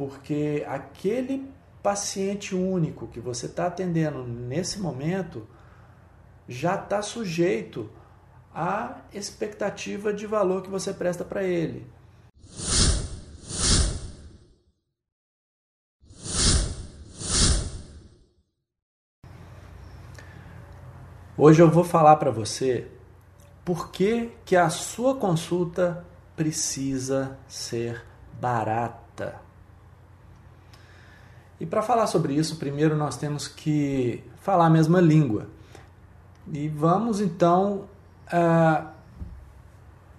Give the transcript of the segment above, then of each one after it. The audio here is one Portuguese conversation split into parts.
porque aquele paciente único que você está atendendo nesse momento já está sujeito à expectativa de valor que você presta para ele. Hoje eu vou falar para você por que, que a sua consulta precisa ser barata. E para falar sobre isso, primeiro nós temos que falar a mesma língua. E vamos então uh,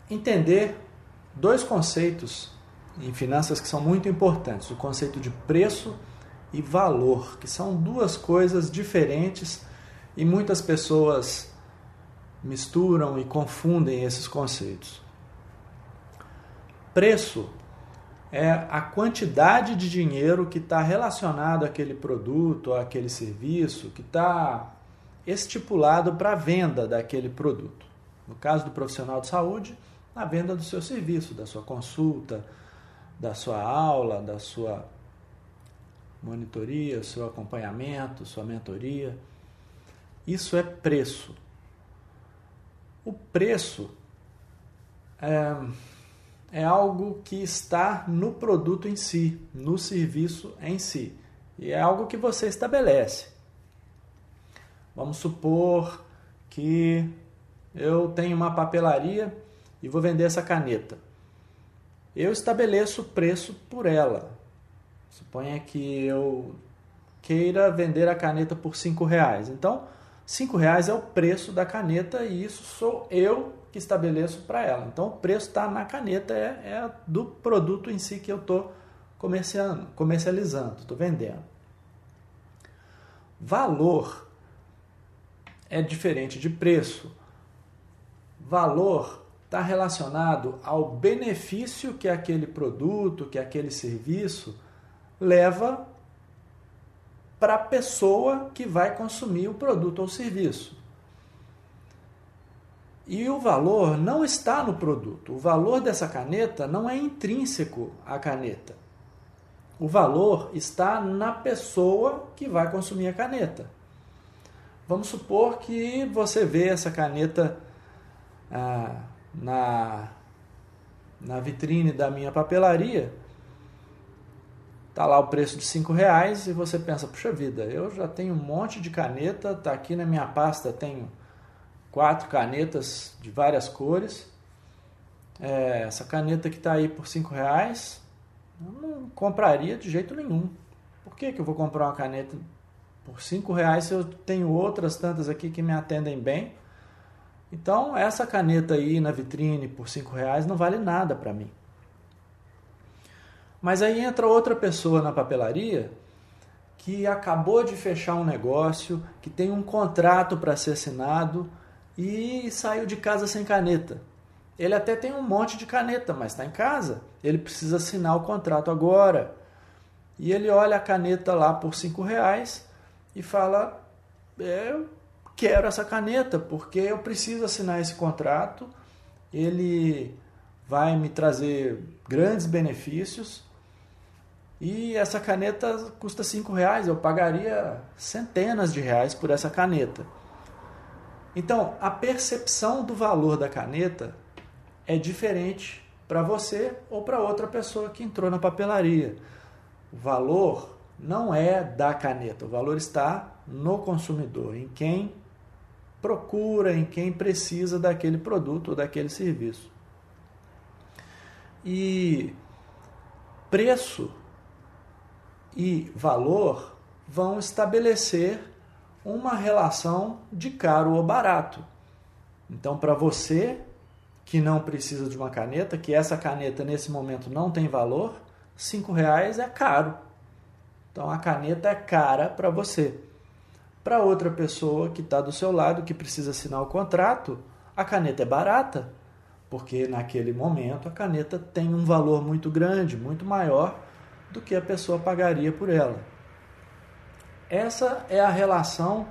entender dois conceitos em finanças que são muito importantes: o conceito de preço e valor, que são duas coisas diferentes e muitas pessoas misturam e confundem esses conceitos. Preço é a quantidade de dinheiro que está relacionado àquele produto, àquele serviço, que está estipulado para a venda daquele produto. No caso do profissional de saúde, a venda do seu serviço, da sua consulta, da sua aula, da sua monitoria, seu acompanhamento, sua mentoria. Isso é preço. O preço é, é algo que está no produto em si, no serviço em si. E é algo que você estabelece. Vamos supor que eu tenho uma papelaria e vou vender essa caneta. Eu estabeleço o preço por ela. Suponha que eu queira vender a caneta por cinco reais. Então, cinco reais é o preço da caneta e isso sou eu que estabeleço para ela. Então, o preço está na caneta, é, é, do produto em si que eu estou comercializando, estou vendendo. Valor é diferente de preço. Valor está relacionado ao benefício que aquele produto, que aquele serviço leva para a pessoa que vai consumir o produto ou serviço. E o valor não está no produto. O valor dessa caneta não é intrínseco à caneta. O valor está na pessoa que vai consumir a caneta. Vamos supor que você vê essa caneta ah, na, na vitrine da minha papelaria Tá lá o preço de cinco reais e você pensa, puxa vida, eu já tenho um monte de caneta, tá aqui na minha pasta tenho quatro canetas de várias cores. É, essa caneta que está aí por cinco reais, eu não compraria de jeito nenhum. Por que, que eu vou comprar uma caneta por cinco reais se eu tenho outras tantas aqui que me atendem bem? Então essa caneta aí na vitrine por cinco reais não vale nada para mim. Mas aí entra outra pessoa na papelaria que acabou de fechar um negócio, que tem um contrato para ser assinado e saiu de casa sem caneta. Ele até tem um monte de caneta, mas está em casa. Ele precisa assinar o contrato agora. E ele olha a caneta lá por cinco reais e fala: Eu quero essa caneta porque eu preciso assinar esse contrato. Ele vai me trazer grandes benefícios e essa caneta custa cinco reais, eu pagaria centenas de reais por essa caneta. Então, a percepção do valor da caneta é diferente para você ou para outra pessoa que entrou na papelaria. O valor não é da caneta, o valor está no consumidor, em quem procura, em quem precisa daquele produto ou daquele serviço. E preço e valor vão estabelecer uma relação de caro ou barato. Então, para você que não precisa de uma caneta, que essa caneta nesse momento não tem valor, cinco reais é caro. Então, a caneta é cara para você. Para outra pessoa que está do seu lado, que precisa assinar o contrato, a caneta é barata, porque naquele momento a caneta tem um valor muito grande, muito maior do que a pessoa pagaria por ela. Essa é a relação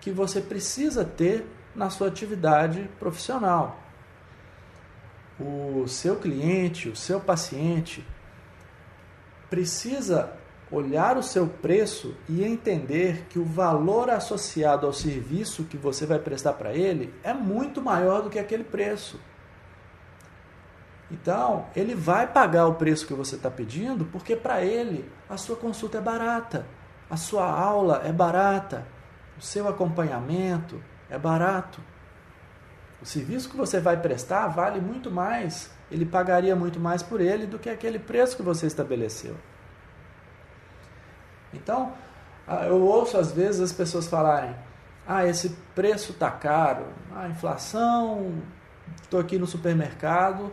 que você precisa ter na sua atividade profissional. O seu cliente, o seu paciente, precisa olhar o seu preço e entender que o valor associado ao serviço que você vai prestar para ele é muito maior do que aquele preço. Então, ele vai pagar o preço que você está pedindo porque para ele a sua consulta é barata, a sua aula é barata, o seu acompanhamento é barato. O serviço que você vai prestar vale muito mais, ele pagaria muito mais por ele do que aquele preço que você estabeleceu. Então, ah, eu ouço às vezes as pessoas falarem: ah, esse preço está caro, a inflação, estou aqui no supermercado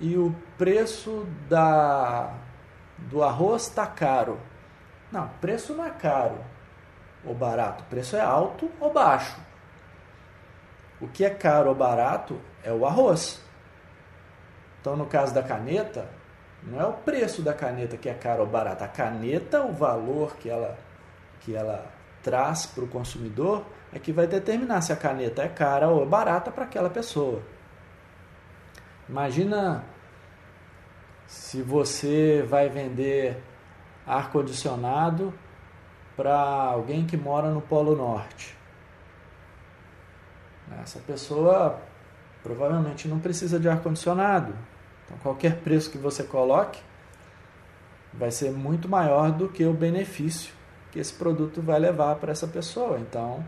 e o preço da, do arroz está caro. Não, preço não é caro ou barato, preço é alto ou baixo. O que é caro ou barato é o arroz. Então, no caso da caneta, não é o preço da caneta que é caro ou barato. A caneta, o valor que ela, que ela traz para o consumidor, é que vai determinar se a caneta é cara ou barata para aquela pessoa. Imagina se você vai vender ar-condicionado para alguém que mora no Polo Norte. Essa pessoa provavelmente não precisa de ar-condicionado. Então, qualquer preço que você coloque vai ser muito maior do que o benefício que esse produto vai levar para essa pessoa. Então,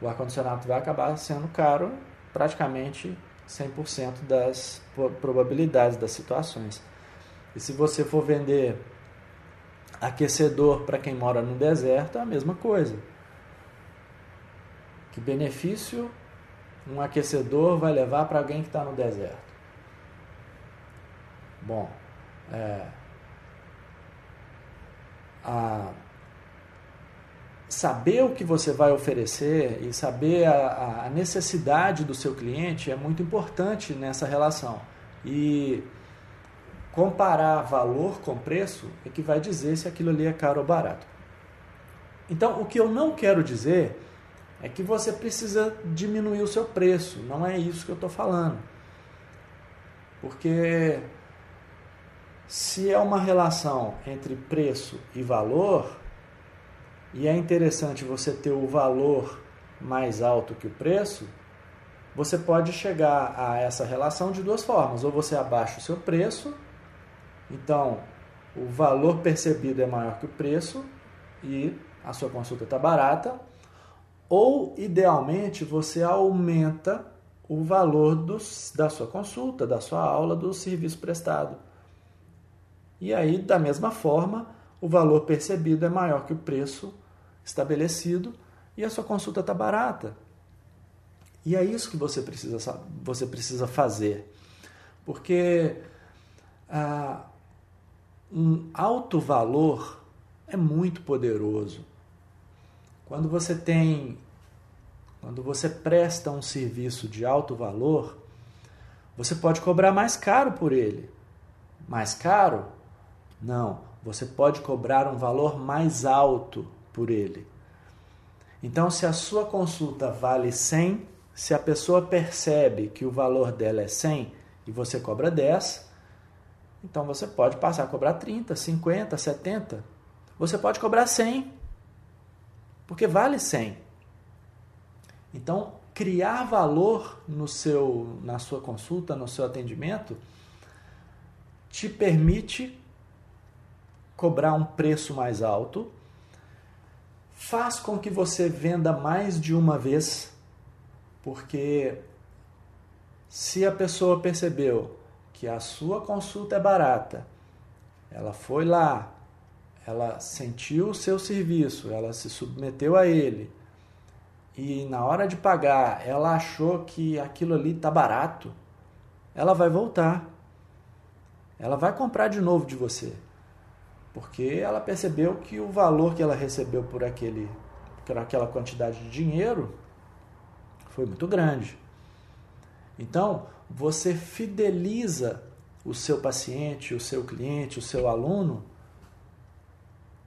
o ar-condicionado vai acabar sendo caro praticamente 100% das probabilidades das situações. E se você for vender aquecedor para quem mora no deserto, é a mesma coisa. Que benefício um aquecedor vai levar para alguém que está no deserto? Bom, é, a, saber o que você vai oferecer e saber a, a, necessidade do seu cliente é muito importante nessa relação. E comparar valor com preço é que vai dizer se aquilo ali é caro ou barato. Então, o que eu não quero dizer é que você precisa diminuir o seu preço. Não é isso que eu estou falando. Porque se é uma relação entre preço e valor, e é interessante você ter o valor mais alto que o preço, você pode chegar a essa relação de duas formas. Ou você abaixa o seu preço, então o valor percebido é maior que o preço e a sua consulta está barata, ou idealmente você aumenta o valor dos, da sua consulta, da sua aula, do serviço prestado. E aí, da mesma forma, o valor percebido é maior que o preço estabelecido e a sua consulta está barata. E é isso que você precisa, você precisa fazer. Porque ah, um alto valor é muito poderoso. Quando você tem, quando você presta um serviço de alto valor, você pode cobrar mais caro por ele. Mais caro não, você pode cobrar um valor mais alto por ele. Então, se a sua consulta vale 100, se a pessoa percebe que o valor dela é 100 e você cobra 10, então você pode passar a cobrar 30, 50, 70. Você pode cobrar 100, porque vale 100. Então, criar valor no seu, na sua consulta, no seu atendimento, te permite cobrar um preço mais alto, faz com que você venda mais de uma vez, porque se a pessoa percebeu que a sua consulta é barata, ela foi lá, ela sentiu o seu serviço, ela se submeteu a ele, e na hora de pagar ela achou que aquilo ali está barato, ela vai voltar. Ela vai comprar de novo de você porque ela percebeu que o valor que ela recebeu por, aquele, por aquela quantidade de dinheiro foi muito grande. Então, você fideliza o seu paciente, o seu cliente, o seu aluno,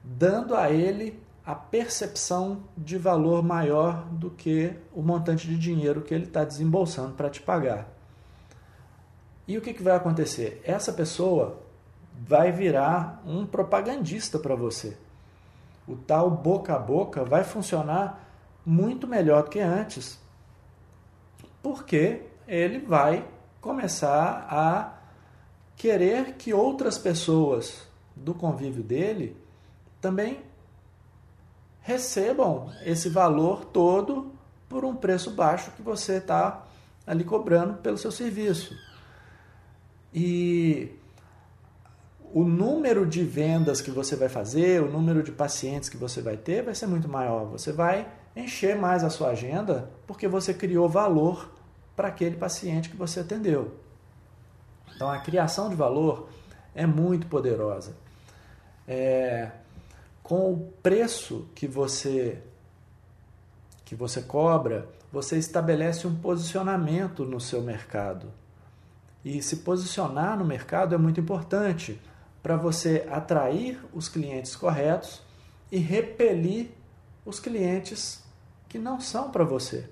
dando a ele a percepção de valor maior do que o montante de dinheiro que ele está desembolsando para te pagar. E o que, que vai acontecer? Essa pessoa vai virar um propagandista para você. O tal boca a boca vai funcionar muito melhor do que antes, porque ele vai começar a querer que outras pessoas do convívio dele também recebam esse valor todo por um preço baixo que você está ali cobrando pelo seu serviço. E o número de vendas que você vai fazer, o número de pacientes que você vai ter vai ser muito maior. Você vai encher mais a sua agenda porque você criou valor para aquele paciente que você atendeu. Então a criação de valor é muito poderosa. É, com o preço que você que você cobra, você estabelece um posicionamento no seu mercado. E se posicionar no mercado é muito importante para você atrair os clientes corretos e repelir os clientes que não são para você.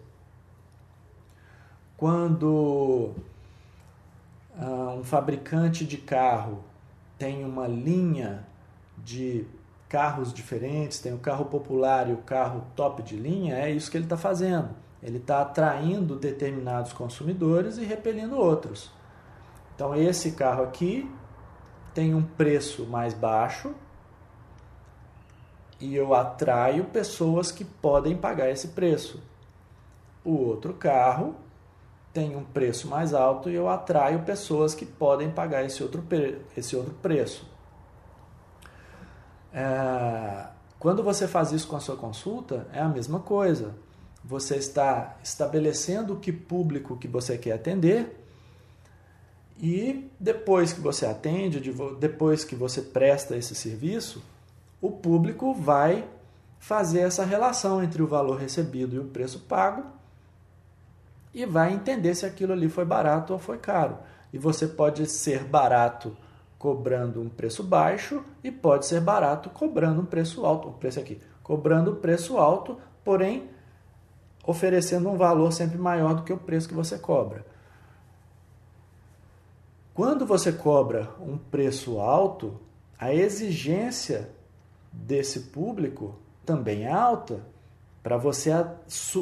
Quando ah, um fabricante de carro tem uma linha de carros diferentes, tem o carro popular e o carro top de linha, é isso que ele está fazendo. Ele está atraindo determinados consumidores e repelindo outros. Então, esse carro aqui tem um preço mais baixo e eu atraio pessoas que podem pagar esse preço. O outro carro tem um preço mais alto e eu atraio pessoas que podem pagar esse outro, esse outro preço. É, quando você faz isso com a sua consulta, é a mesma coisa. Você está estabelecendo que público que você quer atender e depois que você atende, depois que você presta esse serviço, o público vai fazer essa relação entre o valor recebido e o preço pago e vai entender se aquilo ali foi barato ou foi caro. E você pode ser barato cobrando um preço baixo e pode ser barato cobrando um preço alto, o preço aqui, cobrando um preço alto, porém oferecendo um valor sempre maior do que o preço que você cobra. Quando você cobra um preço alto, a exigência desse público também é alta. Para você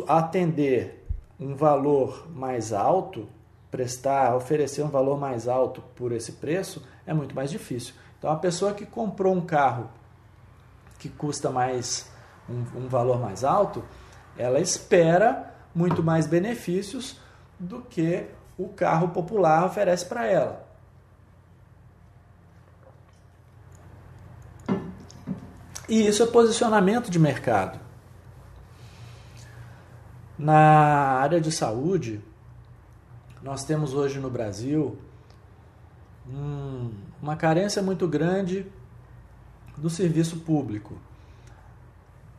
atender um valor mais alto, prestar, oferecer um valor mais alto por esse preço, é muito mais difícil. Então, a pessoa que comprou um carro que custa mais um, um valor mais alto, ela espera muito mais benefícios do que o carro popular oferece para ela. E isso é posicionamento de mercado. Na área de saúde, nós temos hoje no Brasil um, uma carência muito grande do serviço público.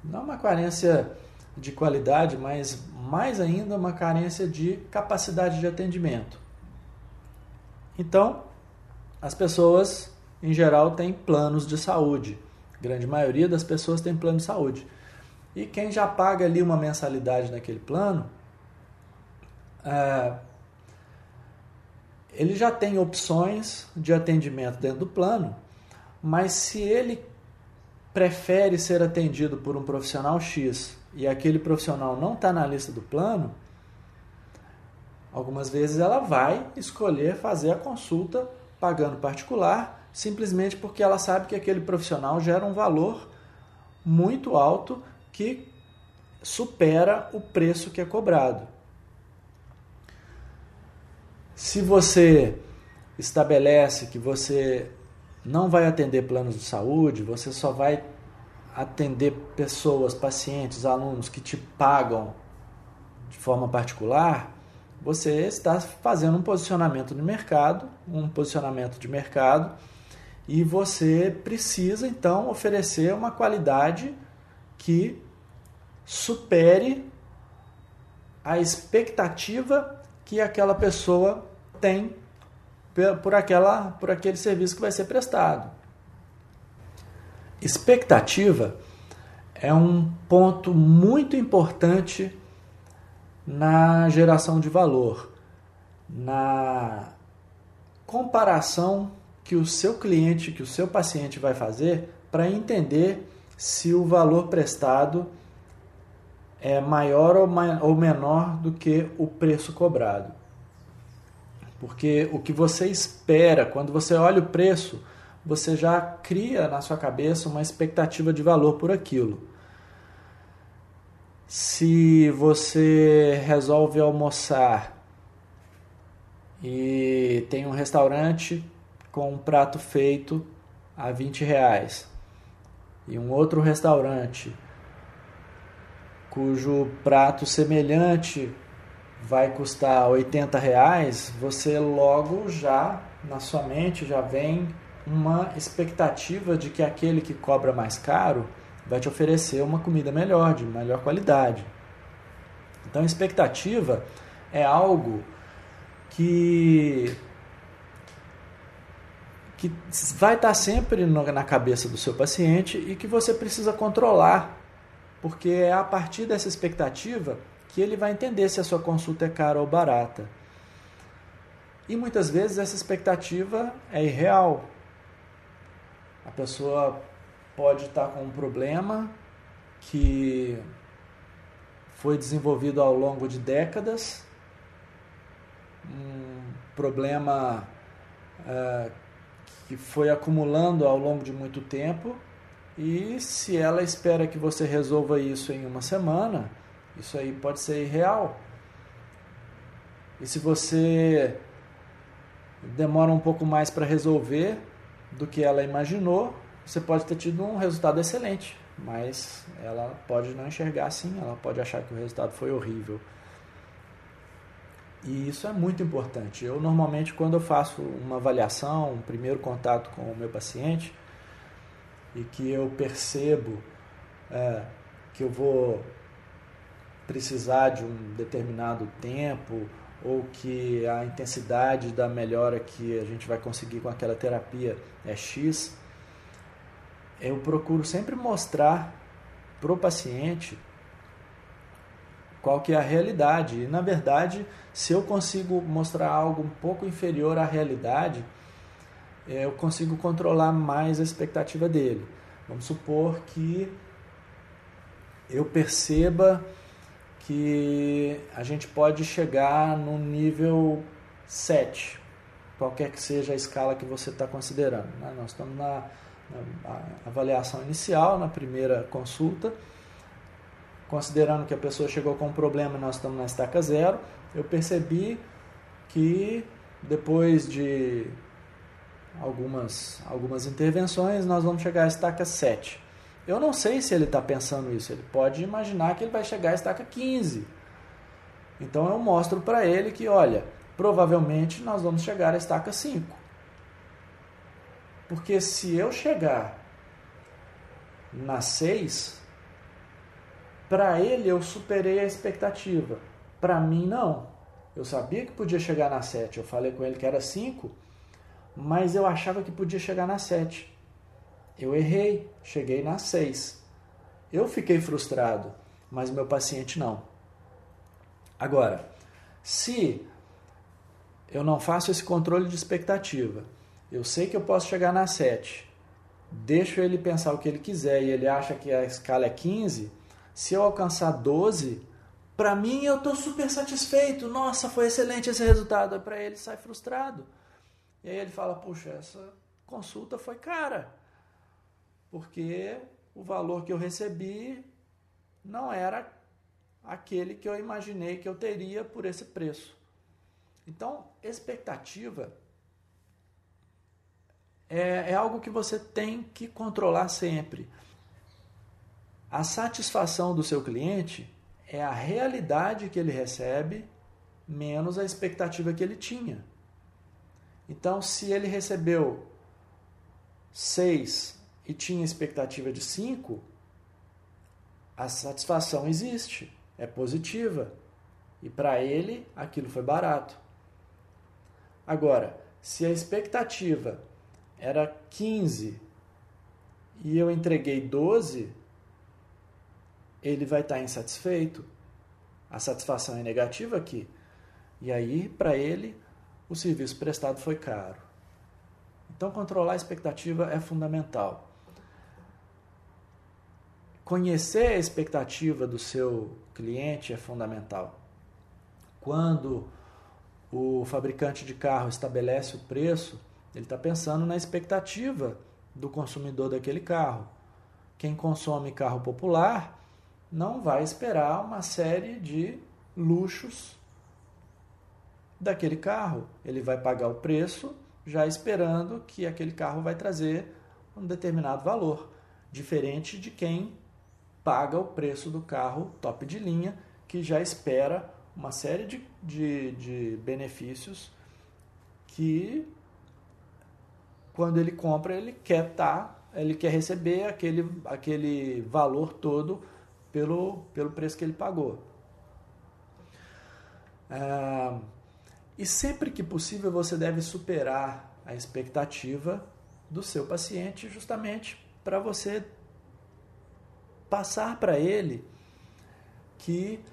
Não uma carência de qualidade, mas mais ainda uma carência de capacidade de atendimento. Então, as pessoas, em geral, têm planos de saúde. A grande maioria das pessoas tem plano de saúde. E quem já paga ali uma mensalidade naquele plano, é, ele já tem opções de atendimento dentro do plano, mas se ele prefere ser atendido por um profissional X e aquele profissional não está na lista do plano, algumas vezes ela vai escolher fazer a consulta pagando particular, simplesmente porque ela sabe que aquele profissional gera um valor muito alto que supera o preço que é cobrado. Se você estabelece que você não vai atender planos de saúde, você só vai atender pessoas, pacientes, alunos que te pagam de forma particular, você está fazendo um posicionamento no mercado, um posicionamento de mercado, e você precisa então oferecer uma qualidade que supere a expectativa que aquela pessoa tem por, aquela, por aquele serviço que vai ser prestado. Expectativa é um ponto muito importante na geração de valor, na comparação que o seu cliente, que o seu paciente vai fazer para entender se o valor prestado é maior ou menor do que o preço cobrado. Porque o que você espera, quando você olha o preço, você já cria na sua cabeça uma expectativa de valor por aquilo. Se você resolve almoçar e tem um restaurante com um prato feito a 20 reais e um outro restaurante cujo prato semelhante vai custar 80 reais, você logo já na sua mente já vem uma expectativa de que aquele que cobra mais caro vai te oferecer uma comida melhor, de melhor qualidade. Então, expectativa é algo que que vai estar sempre na cabeça do seu paciente e que você precisa controlar, porque é a partir dessa expectativa que ele vai entender se a sua consulta é cara ou barata. E muitas vezes essa expectativa é irreal. A pessoa pode estar com um problema que foi desenvolvido ao longo de décadas, um problema uh, que foi acumulando ao longo de muito tempo, e se ela espera que você resolva isso em uma semana, isso aí pode ser irreal. E se você demora um pouco mais para resolver do que ela imaginou, você pode ter tido um resultado excelente, mas ela pode não enxergar assim, ela pode achar que o resultado foi horrível. E isso é muito importante. Eu normalmente quando eu faço uma avaliação, um primeiro contato com o meu paciente e que eu percebo é, que eu vou precisar de um determinado tempo ou que a intensidade da melhora que a gente vai conseguir com aquela terapia é X, eu procuro sempre mostrar para o paciente qual que é a realidade. E, na verdade, se eu consigo mostrar algo um pouco inferior à realidade, eu consigo controlar mais a expectativa dele. Vamos supor que eu perceba que a gente pode chegar no nível 7, qualquer que seja a escala que você está considerando. Né? Nós estamos na, na avaliação inicial, na primeira consulta, considerando que a pessoa chegou com um problema e nós estamos na estaca zero, eu percebi que depois de algumas, algumas intervenções nós vamos chegar à estaca 7. Eu não sei se ele está pensando isso. Ele pode imaginar que ele vai chegar à estaca 15. Então eu mostro para ele que, olha, provavelmente nós vamos chegar à estaca 5. Porque se eu chegar na 6, para ele eu superei a expectativa. Para mim, não. Eu sabia que podia chegar na 7. Eu falei com ele que era 5, mas eu achava que podia chegar na 7. Eu errei, cheguei na 6. Eu fiquei frustrado, mas meu paciente não. Agora, se eu não faço esse controle de expectativa, eu sei que eu posso chegar na 7, deixo ele pensar o que ele quiser e ele acha que a escala é 15, se eu alcançar 12, para mim eu estou super satisfeito. Nossa, foi excelente esse resultado. Para ele sai frustrado. E aí ele fala: Puxa, essa consulta foi cara porque o valor que eu recebi não era aquele que eu imaginei que eu teria por esse preço. Então, expectativa é, é algo que você tem que controlar sempre. A satisfação do seu cliente é a realidade que ele recebe menos a expectativa que ele tinha. Então, se ele recebeu seis e tinha expectativa de 5, a satisfação existe, é positiva. E para ele aquilo foi barato. Agora, se a expectativa era 15 e eu entreguei 12, ele vai estar insatisfeito. A satisfação é negativa aqui. E aí, para ele, o serviço prestado foi caro. Então, controlar a expectativa é fundamental. Conhecer a expectativa do seu cliente é fundamental. Quando o fabricante de carro estabelece o preço, ele está pensando na expectativa do consumidor daquele carro. Quem consome carro popular não vai esperar uma série de luxos daquele carro. Ele vai pagar o preço já esperando que aquele carro vai trazer um determinado valor, diferente de quem paga o preço do carro top de linha, que já espera uma série de, de, de benefícios que quando ele compra ele quer tá, ele quer receber aquele, aquele valor todo pelo, pelo preço que ele pagou. Ah, e sempre que possível você deve superar a expectativa do seu paciente, justamente para você passar para ele que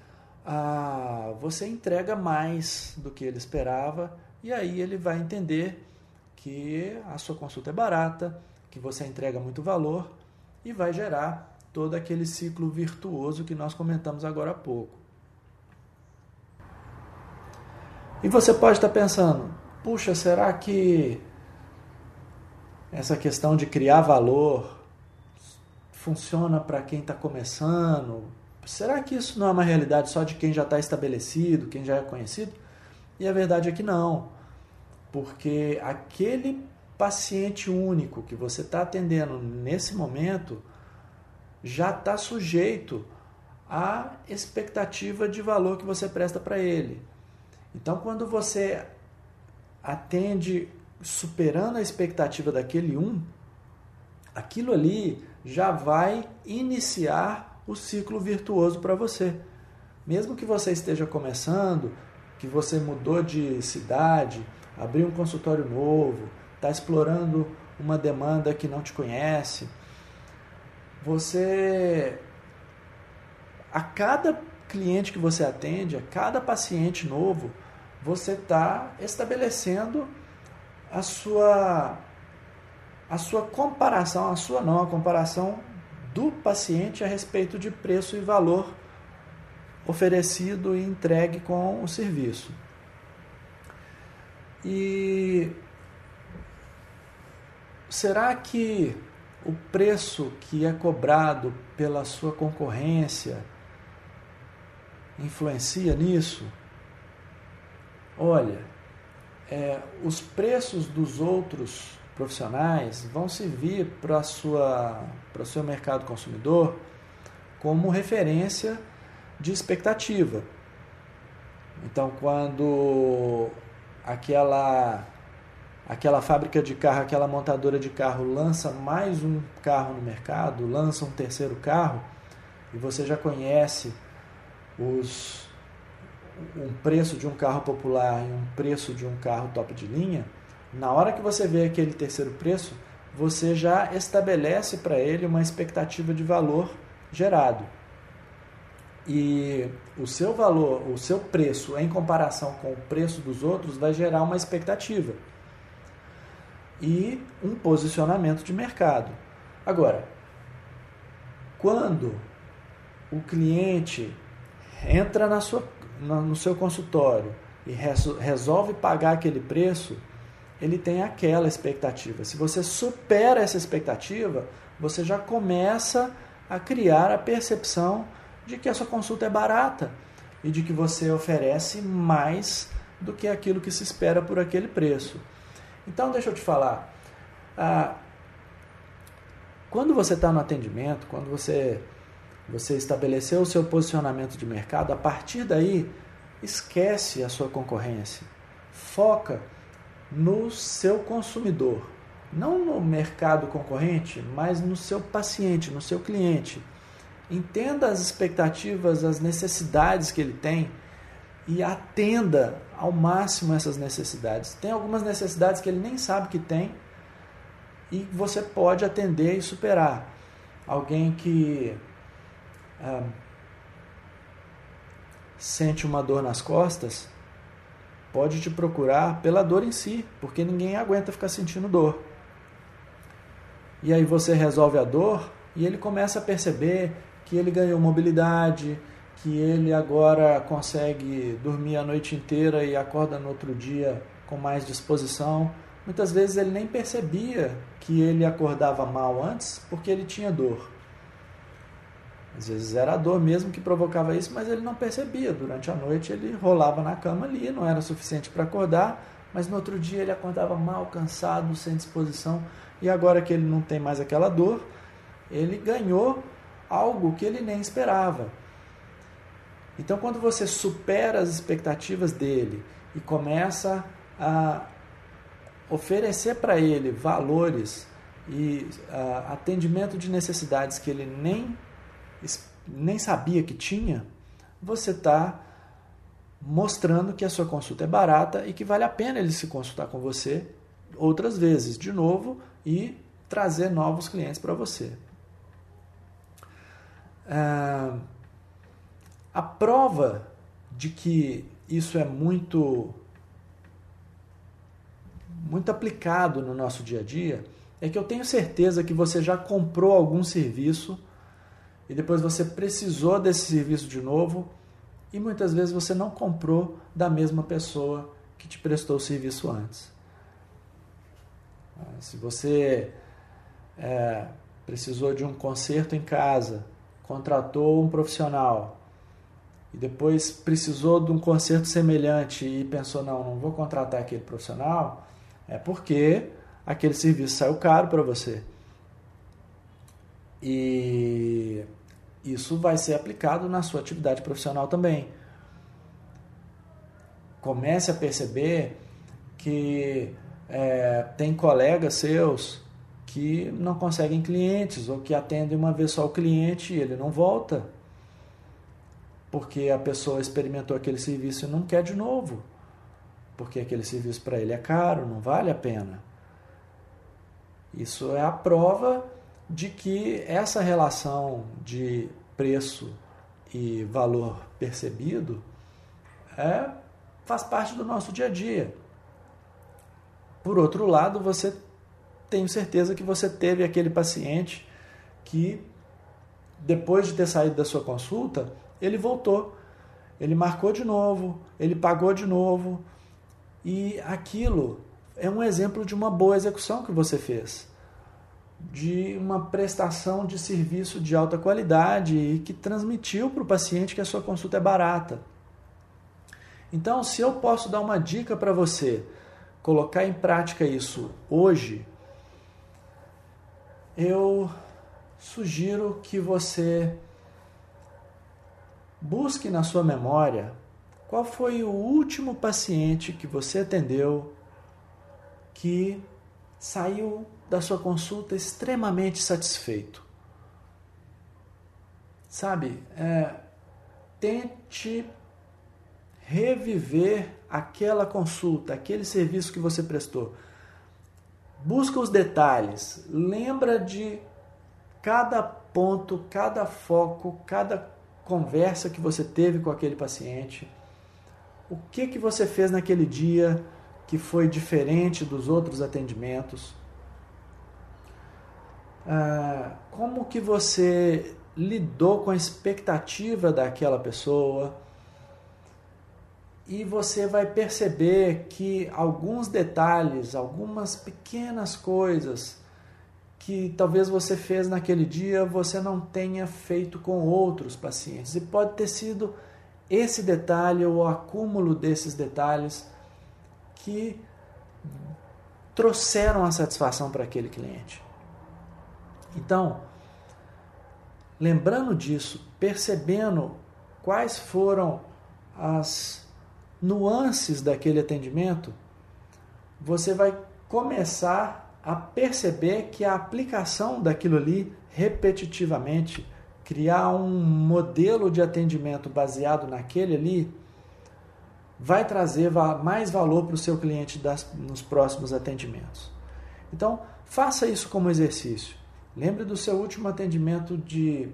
ah, você entrega mais do que ele esperava e aí ele vai entender que a sua consulta é barata, que você entrega muito valor e vai gerar todo aquele ciclo virtuoso que nós comentamos agora há pouco. E você pode estar pensando, puxa, será que essa questão de criar valor funciona para quem está começando? Será que isso não é uma realidade só de quem já está estabelecido, quem já é conhecido? E a verdade é que não, porque aquele paciente único que você está atendendo nesse momento já está sujeito à expectativa de valor que você presta para ele. Então, quando você atende superando a expectativa daquele um, aquilo ali já vai iniciar o ciclo virtuoso para você. Mesmo que você esteja começando, que você mudou de cidade, abriu um consultório novo, está explorando uma demanda que não te conhece, você a cada cliente que você atende, a cada paciente novo, você está estabelecendo a sua a sua comparação, a sua não, a comparação do paciente a respeito de preço e valor oferecido e entregue com o serviço. E será que o preço que é cobrado pela sua concorrência influencia nisso? Olha, é, os preços dos outros profissionais vão servir para o seu mercado consumidor como referência de expectativa. Então, quando aquela aquela fábrica de carro, aquela montadora de carro lança mais um carro no mercado, lança um terceiro carro, e você já conhece os um preço de um carro popular e um preço de um carro top de linha, na hora que você vê aquele terceiro preço, você já estabelece para ele uma expectativa de valor gerado. E o seu valor, o seu preço em comparação com o preço dos outros vai gerar uma expectativa e um posicionamento de mercado. Agora, quando o cliente entra na sua, no seu consultório e resolve pagar aquele preço, ele tem aquela expectativa. Se você supera essa expectativa, você já começa a criar a percepção de que a sua consulta é barata e de que você oferece mais do que aquilo que se espera por aquele preço. Então, deixa eu te falar. Ah, quando você está no atendimento, quando você, você estabeleceu o seu posicionamento de mercado, a partir daí, esquece a sua concorrência. Foca no seu consumidor. Não no mercado concorrente, mas no seu paciente, no seu cliente. Entenda as expectativas, as necessidades que ele tem e atenda ao máximo essas necessidades. Tem algumas necessidades que ele nem sabe que tem e você pode atender e superar. Alguém que ah, sente uma dor nas costas pode te procurar pela dor em si, porque ninguém aguenta ficar sentindo dor. e aí você resolve a dor e ele começa a perceber que ele ganhou mobilidade, que ele agora consegue dormir a noite inteira e acorda no outro dia com mais disposição. Muitas vezes ele nem percebia que ele acordava mal antes porque ele tinha dor. Às vezes era a dor mesmo que provocava isso, mas ele não percebia. Durante a noite ele rolava na cama ali, não era suficiente para acordar, mas no outro dia ele acordava mal, cansado, sem disposição. E agora que ele não tem mais aquela dor, ele ganhou algo que ele nem esperava. Então, quando você supera as expectativas dele e começa a oferecer para ele valores e uh, atendimento de necessidades que ele nem, nem sabia que tinha, você está mostrando que a sua consulta é barata e que vale a pena ele se consultar com você outras vezes, de novo, e trazer novos clientes para você. Uh, a prova de que isso é muito muito aplicado no nosso dia a dia é que eu tenho certeza que você já comprou algum serviço e depois você precisou desse serviço de novo e muitas vezes você não comprou da mesma pessoa que te prestou o serviço antes. Se você é, precisou de um conserto em casa, contratou um profissional e depois precisou de um conserto semelhante e pensou: não, não vou contratar aquele profissional, é porque aquele serviço saiu caro para você. E isso vai ser aplicado na sua atividade profissional também. Comece a perceber que é, tem colegas seus que não conseguem clientes ou que atendem uma vez só o cliente e ele não volta porque a pessoa experimentou aquele serviço e não quer de novo, porque aquele serviço para ele é caro, não vale a pena. Isso é a prova de que essa relação de preço e valor percebido é, faz parte do nosso dia a dia. Por outro lado, você tenho certeza que você teve aquele paciente que depois de ter saído da sua consulta, ele voltou. Ele marcou de novo, ele pagou de novo. E aquilo é um exemplo de uma boa execução que você fez, de uma prestação de serviço de alta qualidade e que transmitiu para o paciente que a sua consulta é barata. Então, se eu posso dar uma dica para você, colocar em prática isso hoje, eu sugiro que você Busque na sua memória qual foi o último paciente que você atendeu que saiu da sua consulta extremamente satisfeito. Sabe, é, tente reviver aquela consulta, aquele serviço que você prestou. Busca os detalhes, lembra de cada ponto, cada foco, cada conversa que você teve com aquele paciente, o que que você fez naquele dia que foi diferente dos outros atendimentos, ah, como que você lidou com a expectativa daquela pessoa e você vai perceber que alguns detalhes, algumas pequenas coisas que talvez você fez naquele dia você não tenha feito com outros pacientes. E pode ter sido esse detalhe ou o acúmulo desses detalhes que trouxeram a satisfação para aquele cliente. Então, lembrando disso, percebendo quais foram as nuances daquele atendimento, você vai começar a perceber que a aplicação daquilo ali repetitivamente, criar um modelo de atendimento baseado naquele ali, vai trazer mais valor para o seu cliente das, nos próximos atendimentos. Então, faça isso como exercício. Lembre do seu último atendimento de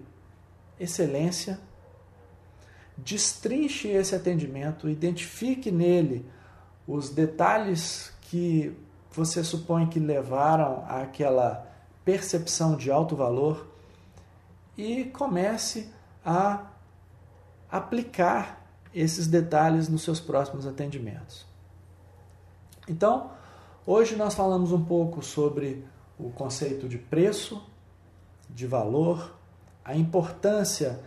excelência. Destrinche esse atendimento, identifique nele os detalhes que você supõe que levaram àquela percepção de alto valor e comece a aplicar esses detalhes nos seus próximos atendimentos. Então, hoje nós falamos um pouco sobre o conceito de preço, de valor, a importância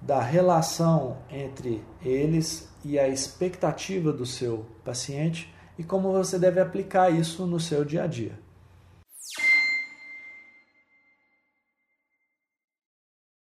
da relação entre eles e a expectativa do seu paciente e como você deve aplicar isso no seu dia a dia.